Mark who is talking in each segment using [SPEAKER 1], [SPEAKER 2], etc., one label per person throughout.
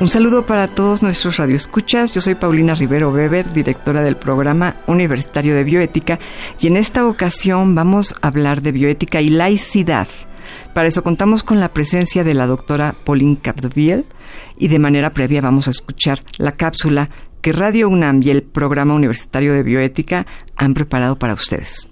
[SPEAKER 1] Un saludo para todos nuestros radioescuchas. Yo soy Paulina Rivero Weber, directora del programa universitario de bioética, y en esta ocasión vamos a hablar de bioética y laicidad. Para eso contamos con la presencia de la doctora Pauline Capdeville y de manera previa vamos a escuchar la cápsula que Radio UNAM y el programa universitario de bioética han preparado para ustedes.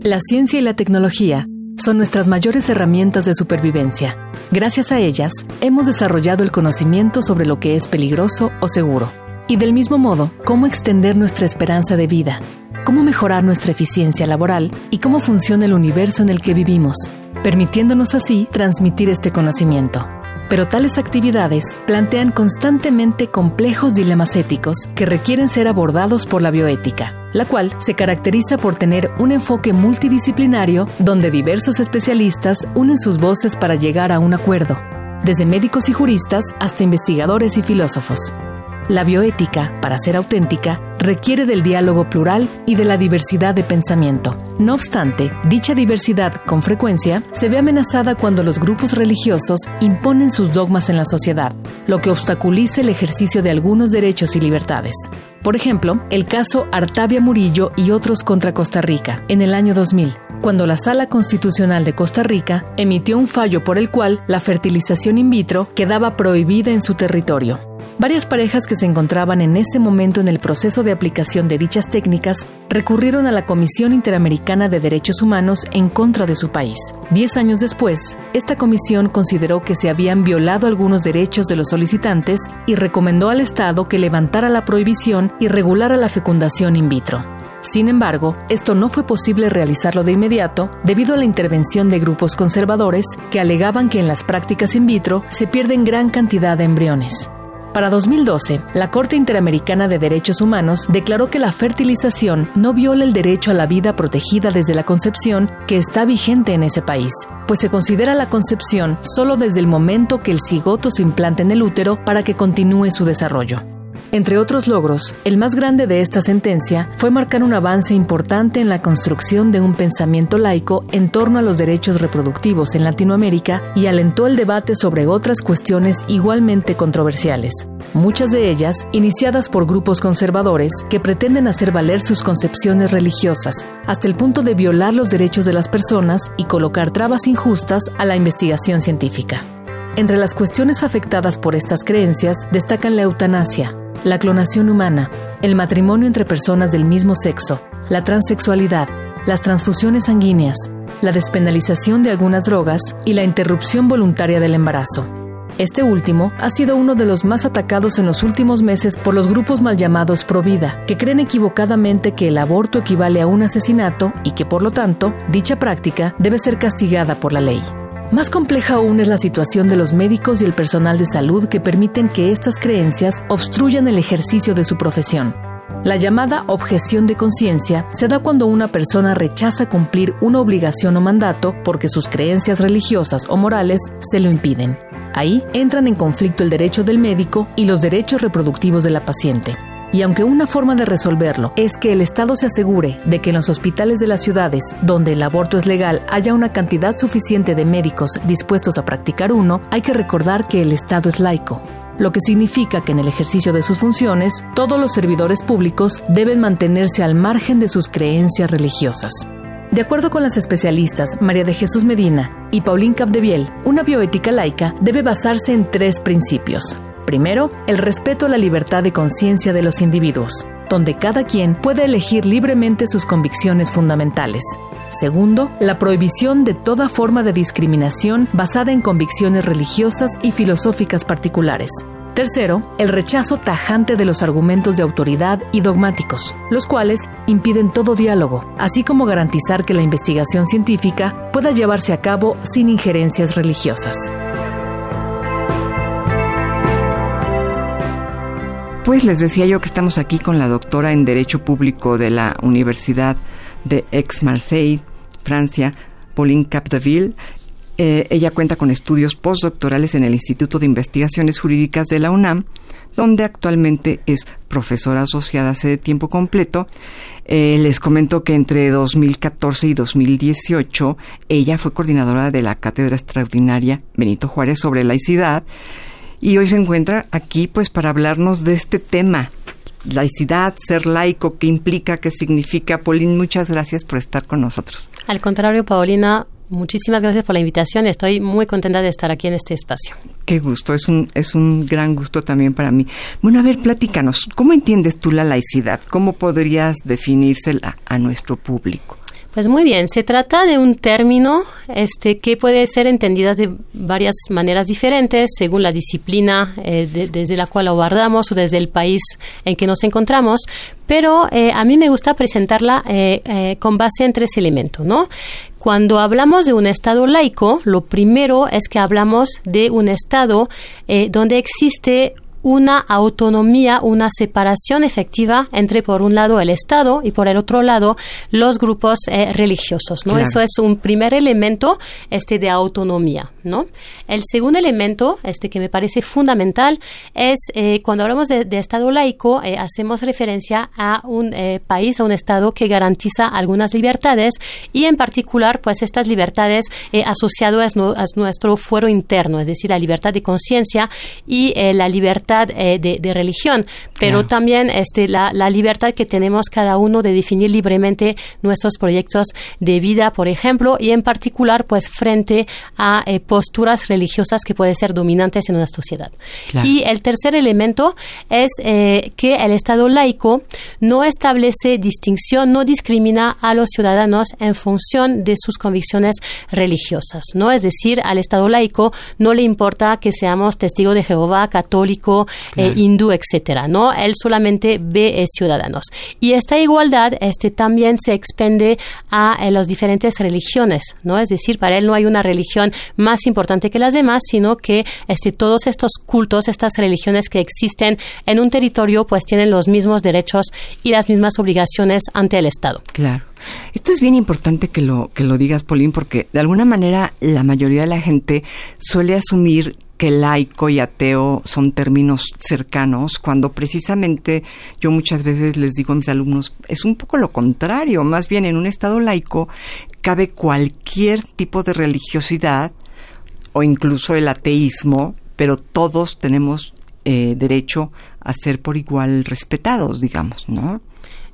[SPEAKER 2] La ciencia y la tecnología son nuestras mayores herramientas de supervivencia. Gracias a ellas, hemos desarrollado el conocimiento sobre lo que es peligroso o seguro. Y del mismo modo, cómo extender nuestra esperanza de vida, cómo mejorar nuestra eficiencia laboral y cómo funciona el universo en el que vivimos, permitiéndonos así transmitir este conocimiento. Pero tales actividades plantean constantemente complejos dilemas éticos que requieren ser abordados por la bioética la cual se caracteriza por tener un enfoque multidisciplinario donde diversos especialistas unen sus voces para llegar a un acuerdo, desde médicos y juristas hasta investigadores y filósofos. La bioética, para ser auténtica, requiere del diálogo plural y de la diversidad de pensamiento. No obstante, dicha diversidad, con frecuencia, se ve amenazada cuando los grupos religiosos imponen sus dogmas en la sociedad, lo que obstaculiza el ejercicio de algunos derechos y libertades. Por ejemplo, el caso Artavia Murillo y otros contra Costa Rica, en el año 2000, cuando la Sala Constitucional de Costa Rica emitió un fallo por el cual la fertilización in vitro quedaba prohibida en su territorio. Varias parejas que se encontraban en ese momento en el proceso de aplicación de dichas técnicas recurrieron a la Comisión Interamericana de Derechos Humanos en contra de su país. Diez años después, esta comisión consideró que se habían violado algunos derechos de los solicitantes y recomendó al Estado que levantara la prohibición y regulara la fecundación in vitro. Sin embargo, esto no fue posible realizarlo de inmediato debido a la intervención de grupos conservadores que alegaban que en las prácticas in vitro se pierden gran cantidad de embriones. Para 2012, la Corte Interamericana de Derechos Humanos declaró que la fertilización no viola el derecho a la vida protegida desde la concepción que está vigente en ese país, pues se considera la concepción solo desde el momento que el cigoto se implanta en el útero para que continúe su desarrollo. Entre otros logros, el más grande de esta sentencia fue marcar un avance importante en la construcción de un pensamiento laico en torno a los derechos reproductivos en Latinoamérica y alentó el debate sobre otras cuestiones igualmente controversiales, muchas de ellas iniciadas por grupos conservadores que pretenden hacer valer sus concepciones religiosas, hasta el punto de violar los derechos de las personas y colocar trabas injustas a la investigación científica. Entre las cuestiones afectadas por estas creencias destacan la eutanasia, la clonación humana, el matrimonio entre personas del mismo sexo, la transexualidad, las transfusiones sanguíneas, la despenalización de algunas drogas y la interrupción voluntaria del embarazo. Este último ha sido uno de los más atacados en los últimos meses por los grupos mal llamados Provida, que creen equivocadamente que el aborto equivale a un asesinato y que por lo tanto dicha práctica debe ser castigada por la ley. Más compleja aún es la situación de los médicos y el personal de salud que permiten que estas creencias obstruyan el ejercicio de su profesión. La llamada objeción de conciencia se da cuando una persona rechaza cumplir una obligación o mandato porque sus creencias religiosas o morales se lo impiden. Ahí entran en conflicto el derecho del médico y los derechos reproductivos de la paciente. Y aunque una forma de resolverlo es que el Estado se asegure de que en los hospitales de las ciudades donde el aborto es legal haya una cantidad suficiente de médicos dispuestos a practicar uno, hay que recordar que el Estado es laico lo que significa que en el ejercicio de sus funciones, todos los servidores públicos deben mantenerse al margen de sus creencias religiosas. De acuerdo con las especialistas María de Jesús Medina y Pauline Capdeviel, una bioética laica debe basarse en tres principios. Primero, el respeto a la libertad de conciencia de los individuos, donde cada quien puede elegir libremente sus convicciones fundamentales. Segundo, la prohibición de toda forma de discriminación basada en convicciones religiosas y filosóficas particulares. Tercero, el rechazo tajante de los argumentos de autoridad y dogmáticos, los cuales impiden todo diálogo, así como garantizar que la investigación científica pueda llevarse a cabo sin injerencias religiosas.
[SPEAKER 1] Pues les decía yo que estamos aquí con la doctora en Derecho Público de la Universidad de Aix-Marseille, Francia, Pauline Capdeville, eh, ella cuenta con estudios postdoctorales en el Instituto de Investigaciones Jurídicas de la UNAM, donde actualmente es profesora asociada hace de tiempo completo. Eh, les comento que entre 2014 y 2018 ella fue coordinadora de la Cátedra Extraordinaria Benito Juárez sobre laicidad y hoy se encuentra aquí pues para hablarnos de este tema laicidad, ser laico, qué implica, qué significa. Paulina, muchas gracias por estar con nosotros.
[SPEAKER 3] Al contrario, Paulina, Muchísimas gracias por la invitación. Estoy muy contenta de estar aquí en este espacio.
[SPEAKER 1] Qué gusto, es un, es un gran gusto también para mí. Bueno, a ver, platícanos, ¿cómo entiendes tú la laicidad? ¿Cómo podrías definírsela a nuestro público?
[SPEAKER 3] Pues muy bien, se trata de un término este, que puede ser entendido de varias maneras diferentes según la disciplina eh, desde la cual abordamos o desde el país en que nos encontramos, pero eh, a mí me gusta presentarla eh, con base en tres elementos, ¿no? Cuando hablamos de un Estado laico, lo primero es que hablamos de un Estado donde existe una autonomía, una separación efectiva entre, por un lado, el Estado y, por el otro lado, los grupos eh, religiosos. ¿no? Eso es un primer elemento este, de autonomía. ¿no? El segundo elemento, este que me parece fundamental, es eh, cuando hablamos de, Estado laico, eh, hacemos referencia a un país, a un Estado que garantiza algunas libertades y, en particular, pues estas libertades asociadas a, nuestro fuero interno, es decir, la libertad de conciencia y la libertad eh, de, religión, pero también este, la, libertad que tenemos cada uno de definir libremente nuestros proyectos de vida, por ejemplo, y en particular, pues frente a eh, posturas religiosas que pueden ser dominantes en una sociedad. Y el tercer elemento es eh, que el Estado laico no establece distinción, no discrimina a los ciudadanos en función de sus convicciones religiosas, ¿no? Es decir, al Estado laico no le importa que seamos testigos de Jehová, católico, eh, hindú, etcétera, ¿no? Él solamente ve eh, ciudadanos. Y esta igualdad este, también se expende a eh, las diferentes religiones, ¿no? Es decir, para él no hay una religión más importante que las demás, sino que este, todos estos cultos, estas religiones que existen en un territorio, pues tienen los mismos derechos y las mismas obligaciones ante el Estado.
[SPEAKER 1] Claro. Esto es bien importante que lo, que lo digas, Paulín, porque de alguna manera la mayoría de la gente suele asumir que laico y ateo son términos cercanos, cuando precisamente yo muchas veces les digo a mis alumnos, es un poco lo contrario, más bien en un estado laico cabe cualquier tipo de religiosidad o incluso el ateísmo, pero todos tenemos eh, derecho a ser por igual respetados, digamos, ¿no?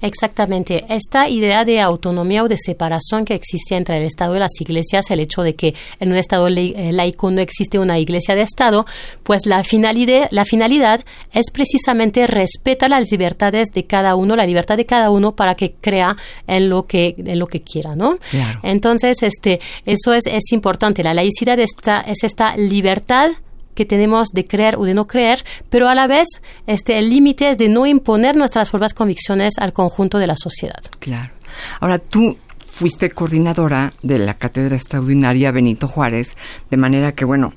[SPEAKER 3] Exactamente. Esta idea de autonomía o de separación que existe entre el Estado y las iglesias, el hecho de que en un Estado eh, laico no existe una iglesia de Estado, pues la finalidad, la finalidad es precisamente respetar las libertades de cada uno, la libertad de cada uno para que crea en lo que, en lo que quiera, ¿no? Entonces, este, eso es, es importante. La laicidad está, es esta libertad que tenemos de creer o de no creer, pero a la vez este, el límite es de no imponer nuestras propias convicciones al conjunto de la sociedad.
[SPEAKER 1] Claro. Ahora, tú fuiste coordinadora de la Cátedra Extraordinaria Benito Juárez, de manera que, bueno,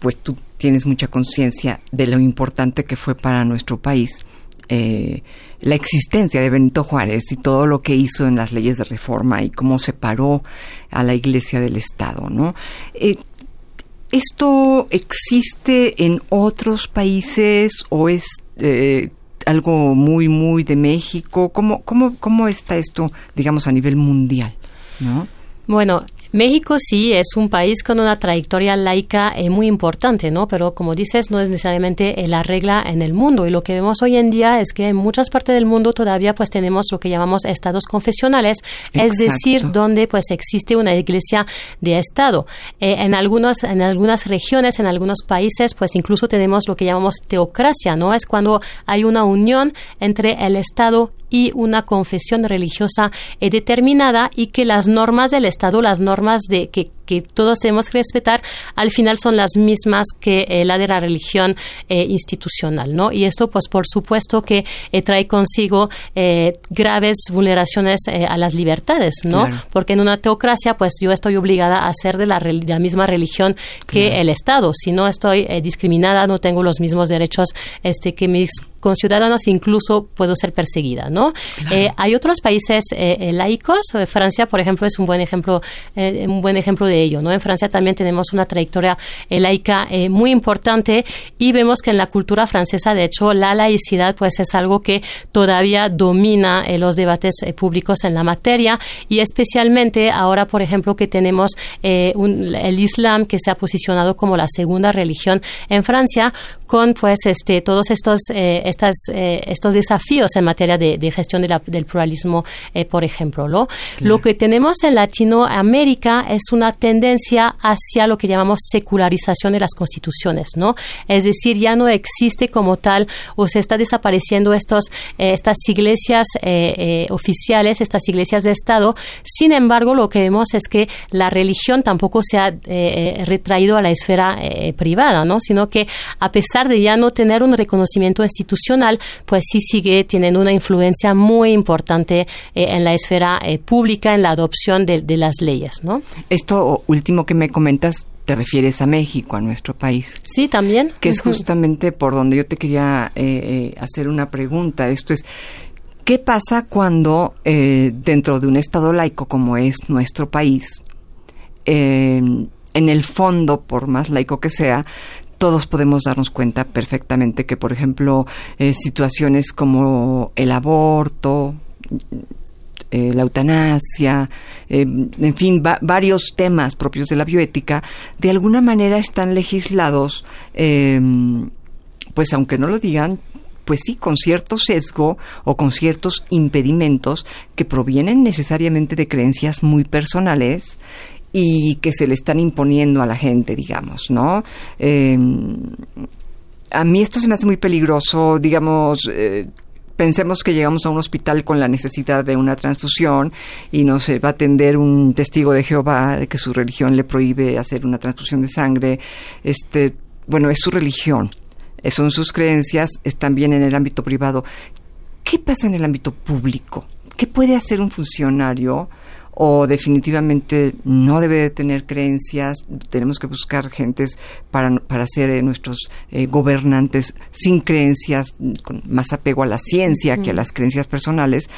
[SPEAKER 1] pues tú tienes mucha conciencia de lo importante que fue para nuestro país eh, la existencia de Benito Juárez y todo lo que hizo en las leyes de reforma y cómo separó a la Iglesia del Estado, ¿no? Eh, ¿Esto existe en otros países o es eh, algo muy, muy de México? ¿Cómo, cómo, ¿Cómo está esto, digamos, a nivel mundial? ¿no?
[SPEAKER 3] Bueno, México sí es un país con una trayectoria laica eh, muy importante, ¿no? Pero como dices, no es necesariamente eh, la regla en el mundo. Y lo que vemos hoy en día es que en muchas partes del mundo todavía pues tenemos lo que llamamos estados confesionales, es decir, donde pues existe una iglesia de estado. Eh, en algunas en algunas regiones, en algunos países, pues incluso tenemos lo que llamamos teocracia, ¿no? Es cuando hay una unión entre el estado y una confesión religiosa determinada y que las normas del estado, las normas de que que todos tenemos que respetar, al final son las mismas que eh, la de la religión eh, institucional, ¿no? Y esto, pues, por supuesto que eh, trae consigo graves vulneraciones a las libertades, ¿no? Porque en una teocracia, pues, yo estoy obligada a ser de la, la misma religión que el Estado. Si no estoy discriminada, no tengo los mismos derechos este, que mis con ciudadanos incluso puedo ser perseguida, ¿no? Eh, hay otros países eh, eh, laicos, Francia, por ejemplo, es un buen ejemplo, un buen ejemplo de ¿no? En Francia también tenemos una trayectoria laica muy importante y vemos que en la cultura francesa, de hecho, la laicidad, pues, es algo que todavía domina los debates públicos en la materia y especialmente ahora, por ejemplo, que tenemos el Islam que se ha posicionado como la segunda religión en Francia con, pues, este, todos estos estas, eh, estos desafíos en materia de, gestión del pluralismo, eh, por ejemplo. ¿no? Lo que tenemos en Latinoamérica es una tendencia hacia lo que llamamos secularización de las constituciones, ¿no? Es decir, ya no existe como tal o se está desapareciendo estos, eh, estas iglesias oficiales, estas iglesias de Estado. Sin embargo, lo que vemos es que la religión tampoco se ha retraído a la esfera privada, ¿no? Sino que a pesar de ya no tener un reconocimiento institucional, pues sí sigue teniendo una influencia muy importante eh, en la esfera eh, pública, en la adopción de, las leyes, ¿no?
[SPEAKER 1] Esto último que me comentas te refieres a México, a nuestro país.
[SPEAKER 3] Sí, también.
[SPEAKER 1] Que es justamente por donde yo te quería eh, hacer una pregunta. Esto es, ¿qué pasa cuando dentro de un Estado laico como es nuestro país, en el fondo, por más laico que sea, todos podemos darnos cuenta perfectamente que, por ejemplo, eh, situaciones como el aborto, eh, la eutanasia, eh, en fin, varios temas propios de la bioética, de alguna manera están legislados, em, pues aunque no lo digan, pues sí, con cierto sesgo o con ciertos impedimentos que provienen necesariamente de creencias muy personales y que se le están imponiendo a la gente, digamos, ¿no? Em, a mí esto se me hace muy peligroso, digamos, eh, pensemos que llegamos a un hospital con la necesidad de una transfusión y nos va a atender un testigo de Jehová de que su religión le prohíbe hacer una transfusión de sangre. Este, bueno, es su religión, son sus creencias, están bien en el ámbito privado. ¿Qué pasa en el ámbito público? ¿Qué puede hacer un funcionario? O definitivamente no debe de tener creencias, tenemos que buscar gentes para, para ser eh, nuestros eh, gobernantes sin creencias, con más apego a la ciencia que a las creencias personales,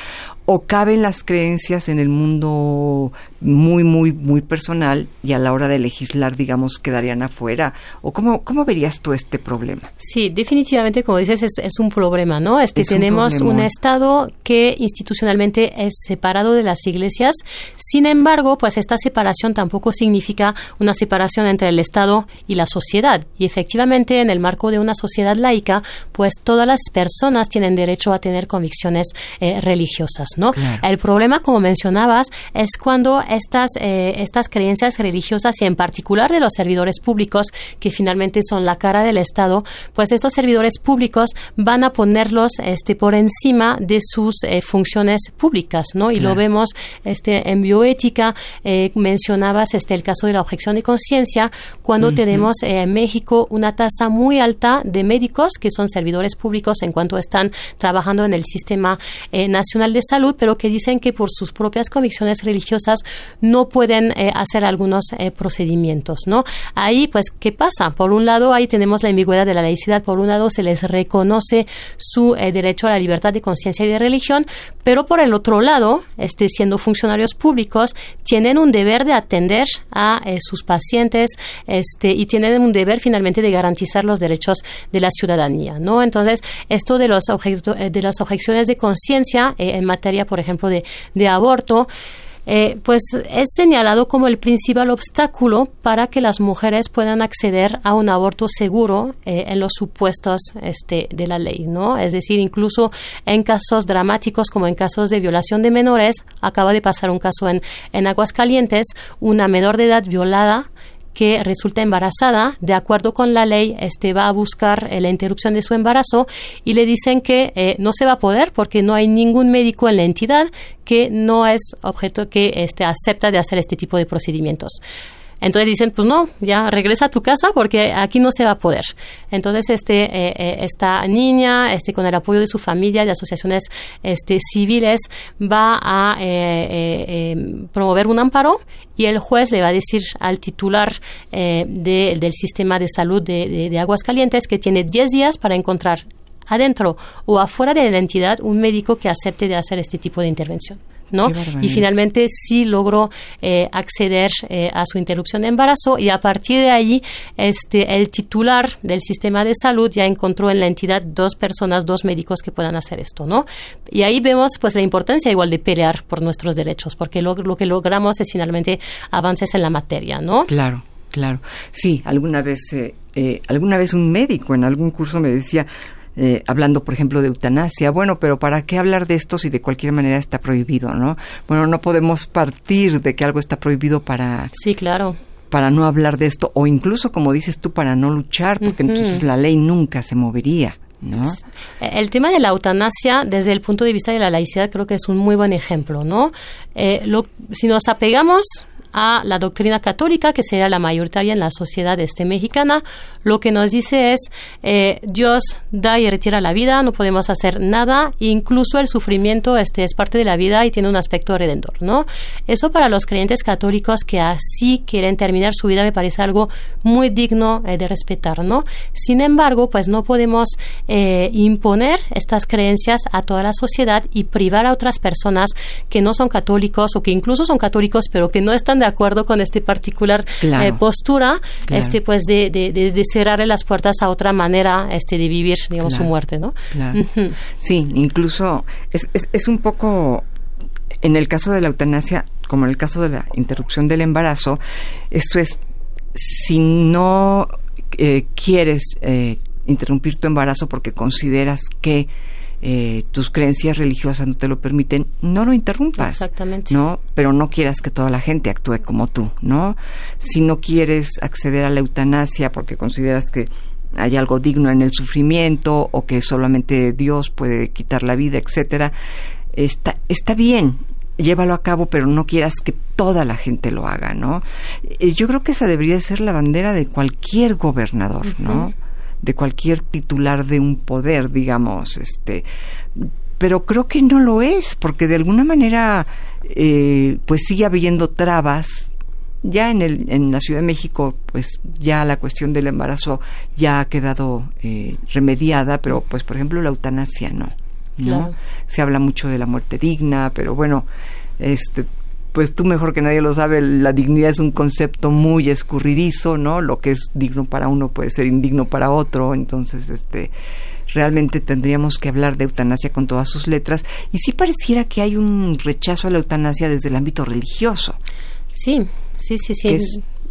[SPEAKER 1] o caben las creencias en el mundo muy, muy, muy personal y a la hora de legislar, digamos, quedarían afuera? ¿O cómo, cómo verías tú este problema?
[SPEAKER 3] Sí, definitivamente, como dices, es, un problema, ¿no? Este, tenemos un, Estado que institucionalmente es separado de las iglesias. Sin embargo, pues esta separación tampoco significa una separación entre el Estado y la sociedad. Y efectivamente, en el marco de una sociedad laica, pues todas las personas tienen derecho a tener convicciones eh, religiosas. ¿No? El problema, como mencionabas, es cuando estas, eh, estas creencias religiosas y en particular de los servidores públicos, que finalmente son la cara del Estado, pues estos servidores públicos van a ponerlos este, por encima de sus eh, funciones públicas, ¿no? Y lo vemos este, en bioética, eh, mencionabas este, el caso de la objeción de conciencia, cuando tenemos en México una tasa muy alta de médicos que son servidores públicos en cuanto están trabajando en el sistema nacional de salud pero que dicen que por sus propias convicciones religiosas no pueden eh, hacer algunos eh, procedimientos, ¿no? Ahí, pues, ¿qué pasa? Por un lado, ahí tenemos la ambigüedad de la laicidad, por un lado se les reconoce su eh, derecho a la libertad de conciencia y de religión, pero por el otro lado, este, siendo funcionarios públicos, tienen un deber de atender a sus pacientes este, y tienen un deber finalmente de garantizar los derechos de la ciudadanía, ¿no? Entonces, esto de, los de las objeciones de conciencia en materia por ejemplo, de, aborto, eh, pues es señalado como el principal obstáculo para que las mujeres puedan acceder a un aborto seguro eh, en los supuestos este, de la ley, ¿no? Es decir, incluso en casos dramáticos como en casos de violación de menores, acaba de pasar un caso en, en Aguascalientes, una menor de edad violada que resulta embarazada, de acuerdo con la ley, este va a buscar eh, la interrupción de su embarazo y le dicen que eh, no se va a poder porque no hay ningún médico en la entidad que no es objeto que este, acepta de hacer este tipo de procedimientos. Entonces dicen, pues no, ya regresa a tu casa porque aquí no se va a poder. Entonces este, eh, eh, esta niña, este, con el apoyo de su familia, de asociaciones este, civiles, va a promover un amparo y el juez le va a decir al titular del sistema de salud de, de, de Aguascalientes que tiene 10 días para encontrar adentro o afuera de la entidad un médico que acepte de hacer este tipo de intervención. ¿No? Y finalmente sí logró eh, acceder eh, a su interrupción de embarazo y a partir de ahí este, el titular del sistema de salud ya encontró en la entidad dos personas, dos médicos que puedan hacer esto, ¿no? Y ahí vemos pues la importancia igual de pelear por nuestros derechos, porque lo, lo que logramos es finalmente avances en la materia, ¿no?
[SPEAKER 1] Claro. Claro, sí, alguna vez, eh, alguna vez un médico en algún curso me decía, eh, hablando, por ejemplo, de eutanasia. Bueno, pero ¿para qué hablar de esto si de cualquier manera está prohibido, no? Bueno, no podemos partir de que algo está prohibido para...
[SPEAKER 3] Sí, claro
[SPEAKER 1] para no hablar de esto o incluso como dices tú para no luchar porque entonces la ley nunca se movería ¿No?
[SPEAKER 3] El tema de la eutanasia, desde el punto de vista de la laicidad, creo que es un muy buen ejemplo, ¿no? Eh, lo, si nos apegamos a la doctrina católica, que sería la mayoritaria en la sociedad este mexicana, lo que nos dice es eh, Dios da y retira la vida, no podemos hacer nada, incluso el sufrimiento este es parte de la vida y tiene un aspecto redentor, ¿no? Eso para los creyentes católicos que así quieren terminar su vida me parece algo muy digno eh, de respetar, ¿no? Sin embargo, pues no podemos eh, imponer estas creencias a toda la sociedad y privar a otras personas que no son católicos o que incluso son católicos pero que no están de acuerdo con este particular eh, postura, este pues de, de, de, cerrarle las puertas a otra manera este de vivir, digamos, su muerte, ¿no?
[SPEAKER 1] Sí, incluso es, es, un poco en el caso de la eutanasia, como en el caso de la interrupción del embarazo, eso es, si no eh, quieres eh, interrumpir tu embarazo porque consideras que eh, tus creencias religiosas no te lo permiten, no lo interrumpas.
[SPEAKER 3] Exactamente.
[SPEAKER 1] ¿No? Pero no quieras que toda la gente actúe como tú, ¿no? Si no quieres acceder a la eutanasia porque consideras que hay algo digno en el sufrimiento o que solamente Dios puede quitar la vida, etcétera, está, está bien, llévalo a cabo, pero no quieras que toda la gente lo haga, ¿no? Eh, yo creo que esa debería ser la bandera de cualquier gobernador, ¿no? De cualquier titular de un poder, digamos, este, pero creo que no lo es, porque de alguna manera, eh, pues sigue habiendo trabas. Ya en, el, en la Ciudad de México, pues ya la cuestión del embarazo ya ha quedado eh, remediada, pero pues por ejemplo la eutanasia no. ¿no? Se habla mucho de la muerte digna, pero bueno, este pues tú mejor que nadie lo sabe, la dignidad es un concepto muy escurridizo, ¿no? Lo que es digno para uno puede ser indigno para otro, entonces este realmente tendríamos que hablar de eutanasia con todas sus letras y sí pareciera que hay un rechazo a la eutanasia desde el ámbito religioso.
[SPEAKER 3] Sí, sí, sí, sí.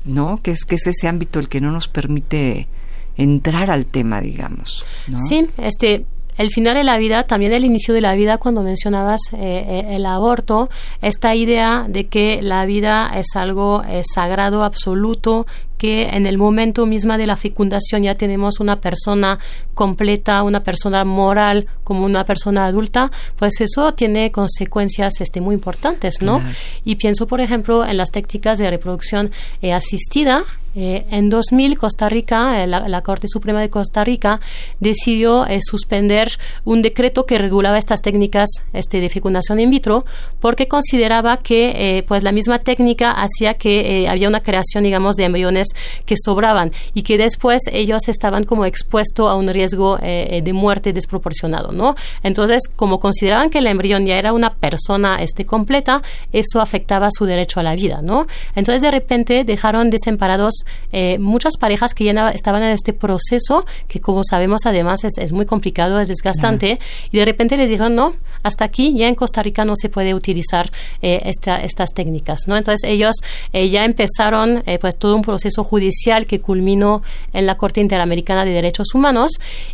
[SPEAKER 1] ¿No? Que es que es ese ámbito el que no nos permite entrar al tema, digamos. ¿no?
[SPEAKER 3] Sí, este el final de la vida, también el inicio de la vida, cuando mencionabas eh, eh, el aborto, esta idea de que la vida es algo eh, sagrado, absoluto, que en el momento mismo de la fecundación ya tenemos una persona completa, una persona moral como una persona adulta, pues eso tiene consecuencias este, muy importantes, ¿no? Y pienso, por ejemplo, en las técnicas de reproducción eh, asistida. Eh, en 2000, Costa Rica, eh, la, Corte Suprema de Costa Rica, decidió suspender un decreto que regulaba estas técnicas este, de fecundación in vitro porque consideraba que pues la misma técnica hacía que había una creación, digamos, de embriones que sobraban y que después ellos estaban como expuestos a un riesgo eh, eh, de muerte desproporcionado, ¿no? Entonces, como consideraban que el embrión ya era una persona este, completa, eso afectaba su derecho a la vida, ¿no? Entonces, de repente dejaron desemparados eh, muchas parejas que ya estaban en este proceso, que como sabemos además es, muy complicado, es desgastante, y de repente les dijeron, no, hasta aquí ya en Costa Rica no se puede utilizar estas técnicas, ¿no? Entonces, ellos ya empezaron pues todo un proceso judicial que culminó en la Corte Interamericana de Derechos Humanos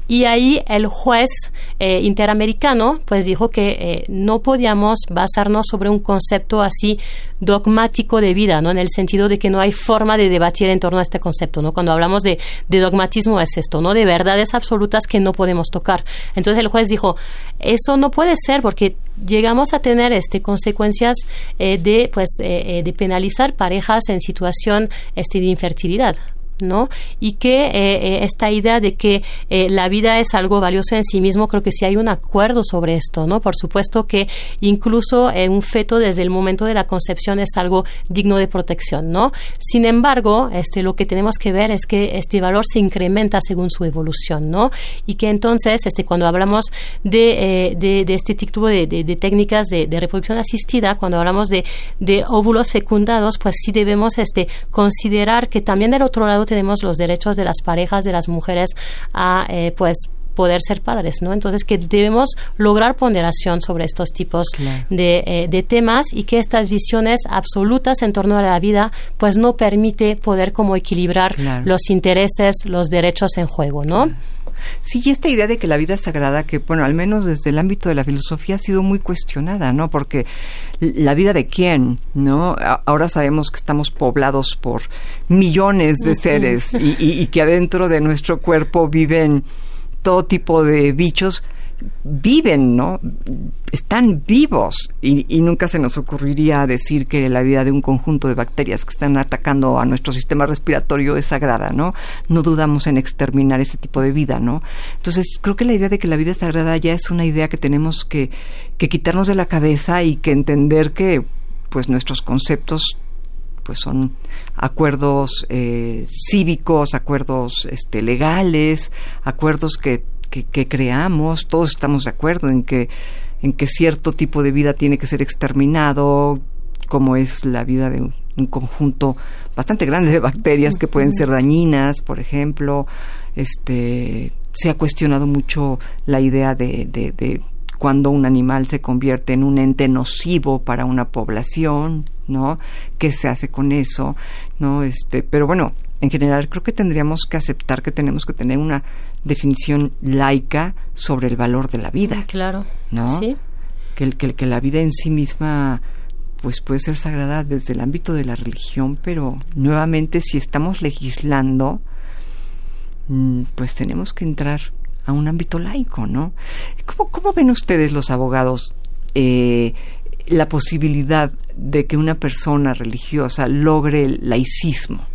[SPEAKER 3] y ahí el juez eh, interamericano pues dijo que eh, no podíamos basarnos sobre un concepto así dogmático de vida, ¿no? En el sentido de que no hay forma de debatir en torno a este concepto, ¿no? Cuando hablamos de, de dogmatismo es esto, ¿no? De verdades absolutas que no podemos tocar. Entonces el juez dijo, eso no puede ser porque llegamos a tener este consecuencias de pues de penalizar parejas en situación este, de infertilidad ¿no? Y que eh, eh, esta idea de que eh, la vida es algo valioso en sí mismo, creo que sí hay un acuerdo sobre esto, ¿no? Por supuesto que incluso un feto desde el momento de la concepción es algo digno de protección, ¿no? Sin embargo, este, lo que tenemos que ver es que este valor se incrementa según su evolución, ¿no? Y que entonces, este, cuando hablamos de, de, este tipo de, de técnicas de, reproducción asistida, cuando hablamos de, óvulos fecundados, pues sí debemos este, considerar que también del otro lado tenemos los derechos de las parejas, de las mujeres a, eh, pues, poder ser padres, ¿no? Entonces que debemos lograr ponderación sobre estos tipos de, eh, de, temas y que estas visiones absolutas en torno a la vida pues no permite poder como equilibrar los intereses, los derechos en juego, ¿no?
[SPEAKER 1] Sí, y esta idea de que la vida es sagrada, que bueno, al menos desde el ámbito de la filosofía ha sido muy cuestionada, ¿no? Porque la vida de quién, ¿no? Ahora sabemos que estamos poblados por millones de seres y, y que adentro de nuestro cuerpo viven todo tipo de bichos viven, ¿no? Están vivos y, nunca se nos ocurriría decir que la vida de un conjunto de bacterias que están atacando a nuestro sistema respiratorio es sagrada, ¿no? No dudamos en exterminar ese tipo de vida, ¿no? Entonces, creo que la idea de que la vida es sagrada ya es una idea que tenemos que, que quitarnos de la cabeza y que entender que, pues, nuestros conceptos pues son acuerdos eh, cívicos, acuerdos este, legales, acuerdos que que, creamos, todos estamos de acuerdo en que, en que cierto tipo de vida tiene que ser exterminado, como es la vida de un, conjunto bastante grande de bacterias que pueden ser dañinas, por ejemplo. Este, se ha cuestionado mucho la idea de, de, de cuando un animal se convierte en un ente nocivo para una población, ¿no? ¿Qué se hace con eso? ¿No? Este, pero bueno, en general creo que tendríamos que aceptar que tenemos que tener una definición laica sobre el valor de la vida.
[SPEAKER 3] Claro.
[SPEAKER 1] ¿No? Sí. Que, que, que la vida en sí misma pues puede ser sagrada desde el ámbito de la religión, pero nuevamente si estamos legislando, mm, pues tenemos que entrar a un ámbito laico, ¿no? ¿Cómo, cómo ven ustedes los abogados eh, la posibilidad de que una persona religiosa logre el laicismo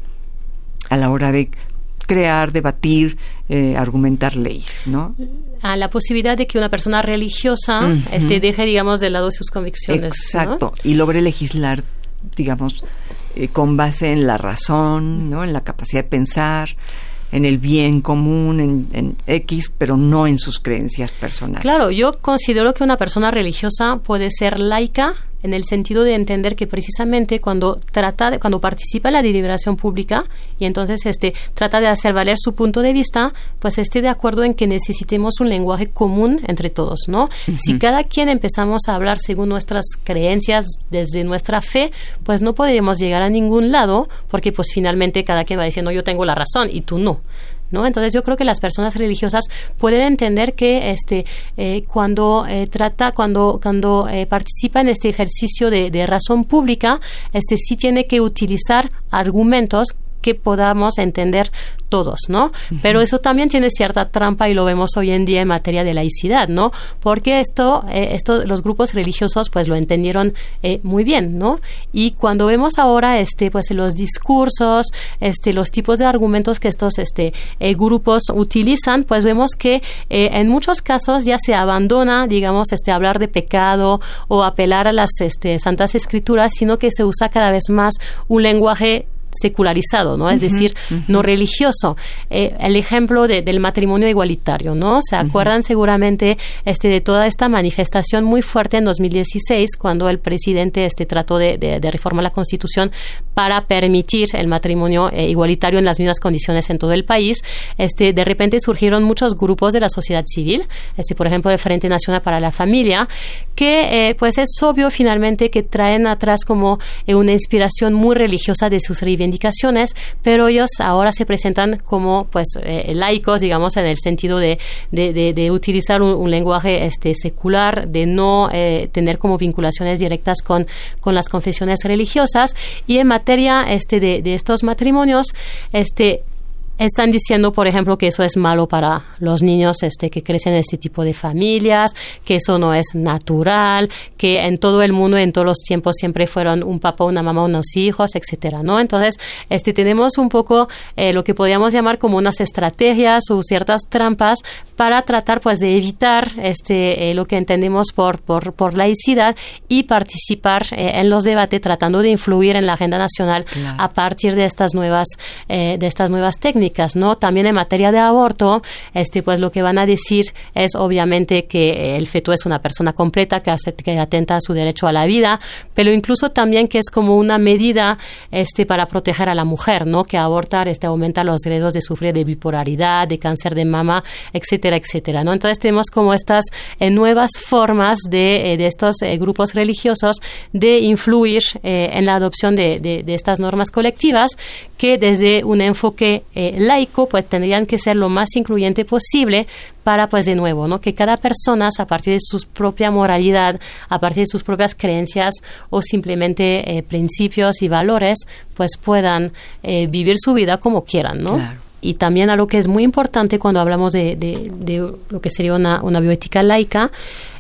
[SPEAKER 1] a la hora de crear, debatir, eh, argumentar leyes, ¿no?
[SPEAKER 3] A la posibilidad de que una persona religiosa este, deje, digamos, de lado sus convicciones.
[SPEAKER 1] Exacto, y logre legislar, digamos, eh, con base en la razón, ¿no? En la capacidad de pensar, en el bien común, en, X, pero no en sus creencias personales.
[SPEAKER 3] Claro, yo considero que una persona religiosa puede ser laica en el sentido de entender que precisamente cuando trata de, cuando participa en la deliberación pública y entonces este trata de hacer valer su punto de vista, pues esté de acuerdo en que necesitemos un lenguaje común entre todos, ¿no? Si cada quien empezamos a hablar según nuestras creencias, desde nuestra fe, pues no podemos llegar a ningún lado porque pues finalmente cada quien va diciendo yo tengo la razón y tú no. ¿No? Entonces yo creo que las personas religiosas pueden entender que este eh, cuando eh, trata cuando cuando eh, participa en este ejercicio de, de razón pública, este sí tiene que utilizar argumentos que podamos entender todos, ¿no? Pero eso también tiene cierta trampa y lo vemos hoy en día en materia de laicidad, ¿no? Porque esto, eh, esto los grupos religiosos pues lo entendieron eh, muy bien, ¿no? Y cuando vemos ahora este pues los discursos, este los tipos de argumentos que estos este eh, grupos utilizan, pues vemos que en muchos casos ya se abandona, digamos, este hablar de pecado o apelar a las este, santas escrituras, sino que se usa cada vez más un lenguaje secularizado, ¿no? Es decir, no religioso. Eh, el ejemplo del matrimonio igualitario, ¿no? Se acuerdan seguramente este, de toda esta manifestación muy fuerte en 2016 cuando el presidente este, trató de, de, reformar la Constitución para permitir el matrimonio eh, igualitario en las mismas condiciones en todo el país. Este, de repente surgieron muchos grupos de la sociedad civil, este, por ejemplo, el Frente Nacional para la Familia, que eh, pues es obvio finalmente que traen atrás como una inspiración muy religiosa de sus reivindicaciones indicaciones, pero ellos ahora se presentan como pues eh, laicos, digamos, en el sentido de, de, utilizar un, lenguaje este, secular, de no eh, tener como vinculaciones directas con, con las confesiones religiosas. Y en materia este, de, de estos matrimonios, este, están diciendo, por ejemplo, que eso es malo para los niños este, que crecen en este tipo de familias, que eso no es natural, que en todo el mundo, en todos los tiempos, siempre fueron un papá, una mamá, unos hijos, etcétera, ¿no? Entonces, este, tenemos un poco eh, lo que podríamos llamar como unas estrategias o ciertas trampas para tratar, pues, de evitar este, eh, lo que entendemos por, por, por laicidad y participar eh, en los debates, tratando de influir en la agenda nacional a partir de estas nuevas, de estas nuevas técnicas. ¿No? También en materia de aborto, este, pues lo que van a decir es obviamente que el feto es una persona completa que, que atenta a su derecho a la vida, pero incluso también que es como una medida este, para proteger a la mujer, ¿no? Que abortar este, aumenta los riesgos de sufrir de bipolaridad, de cáncer de mama, etcétera, etcétera, ¿no? Entonces tenemos como estas eh, nuevas formas de, eh, de estos eh, grupos religiosos de influir en la adopción de, de, estas normas colectivas que desde un enfoque laico, pues tendrían que ser lo más incluyente posible para, pues de nuevo, ¿no? Que cada persona, a partir de su propia moralidad, a partir de sus propias creencias o simplemente eh, principios y valores, pues puedan eh, vivir su vida como quieran, ¿no? y también algo que es muy importante cuando hablamos de, de, lo que sería una, una, bioética laica,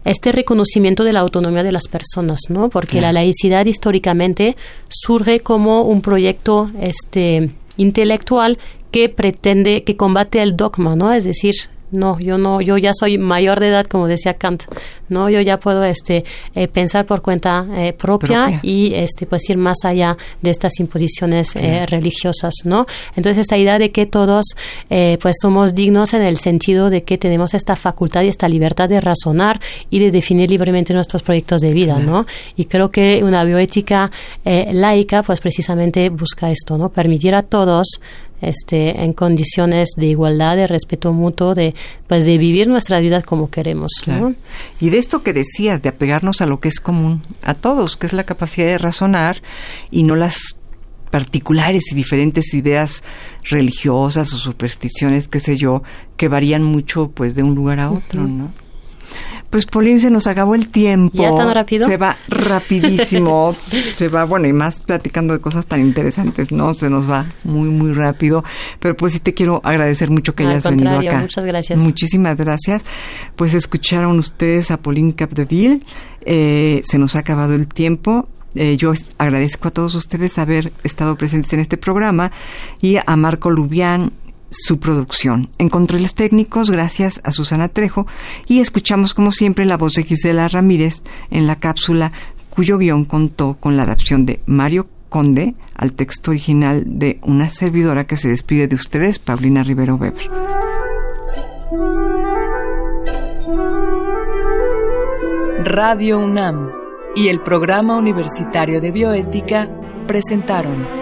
[SPEAKER 3] este reconocimiento de la autonomía de las personas, ¿no? Porque la laicidad históricamente surge como un proyecto este, intelectual que pretende, que combate el dogma, ¿no? Es decir, no, yo no, yo ya soy mayor de edad, como decía Kant, no, yo ya puedo, este, eh, pensar por cuenta eh, propia, y, este, pues ir más allá de estas imposiciones eh, religiosas, ¿no? Entonces esta idea de que todos, pues somos dignos en el sentido de que tenemos esta facultad y esta libertad de razonar y de definir libremente nuestros proyectos de vida, ¿no? Y creo que una bioética laica, pues precisamente busca esto, ¿no? Permitir a todos este, en condiciones de igualdad, de respeto mutuo, de, pues de vivir nuestra vida como queremos.
[SPEAKER 1] Y de esto que decías, de apegarnos a lo que es común a todos, que es la capacidad de razonar y no las particulares y diferentes ideas religiosas o supersticiones, qué sé yo, que varían mucho pues de un lugar a otro, ¿no? Pues Paulín, se nos acabó el tiempo.
[SPEAKER 3] ¿Ya tan rápido?
[SPEAKER 1] Se va rapidísimo. se va, bueno, y más platicando de cosas tan interesantes, ¿no? Se nos va muy, muy rápido. Pero pues sí te quiero agradecer mucho que hayas venido acá.
[SPEAKER 3] Muchas gracias.
[SPEAKER 1] Muchísimas gracias. Pues escucharon ustedes a Pauline Capdeville. Eh, se nos ha acabado el tiempo. Eh, yo agradezco a todos ustedes haber estado presentes en este programa y a Marco Lubián, su producción. En controles técnicos, gracias a Susana Trejo, y escuchamos como siempre la voz de Gisela Ramírez en la cápsula cuyo guion contó con la adaptación de Mario Conde al texto original de una servidora que se despide de ustedes, Paulina Rivero Weber.
[SPEAKER 2] Radio UNAM y el Programa Universitario de Bioética presentaron